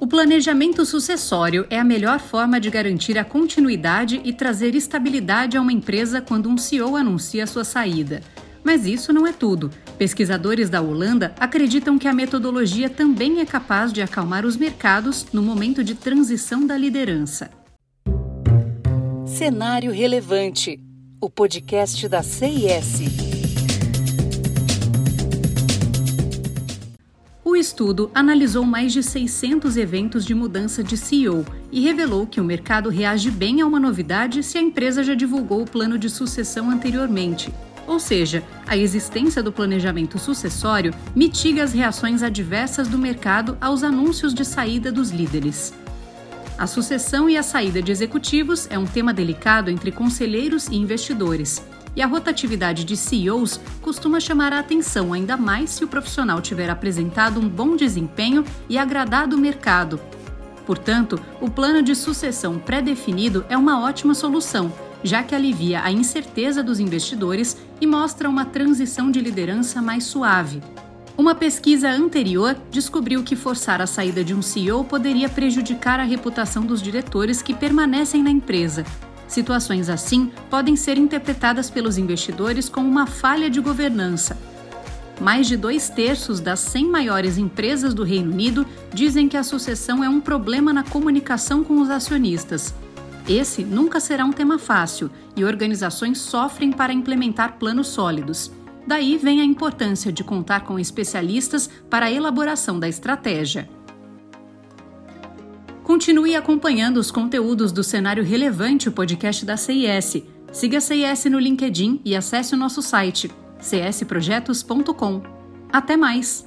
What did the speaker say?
O planejamento sucessório é a melhor forma de garantir a continuidade e trazer estabilidade a uma empresa quando um CEO anuncia sua saída. Mas isso não é tudo. Pesquisadores da Holanda acreditam que a metodologia também é capaz de acalmar os mercados no momento de transição da liderança. Cenário Relevante o podcast da CIS. Estudo analisou mais de 600 eventos de mudança de CEO e revelou que o mercado reage bem a uma novidade se a empresa já divulgou o plano de sucessão anteriormente. Ou seja, a existência do planejamento sucessório mitiga as reações adversas do mercado aos anúncios de saída dos líderes. A sucessão e a saída de executivos é um tema delicado entre conselheiros e investidores e a rotatividade de CEOs costuma chamar a atenção, ainda mais se o profissional tiver apresentado um bom desempenho e agradado o mercado. Portanto, o plano de sucessão pré-definido é uma ótima solução, já que alivia a incerteza dos investidores e mostra uma transição de liderança mais suave. Uma pesquisa anterior descobriu que forçar a saída de um CEO poderia prejudicar a reputação dos diretores que permanecem na empresa, Situações assim podem ser interpretadas pelos investidores como uma falha de governança. Mais de dois terços das 100 maiores empresas do Reino Unido dizem que a sucessão é um problema na comunicação com os acionistas. Esse nunca será um tema fácil e organizações sofrem para implementar planos sólidos. Daí vem a importância de contar com especialistas para a elaboração da estratégia. Continue acompanhando os conteúdos do Cenário Relevante, o podcast da CIS. Siga a CIS no LinkedIn e acesse o nosso site csprojetos.com. Até mais!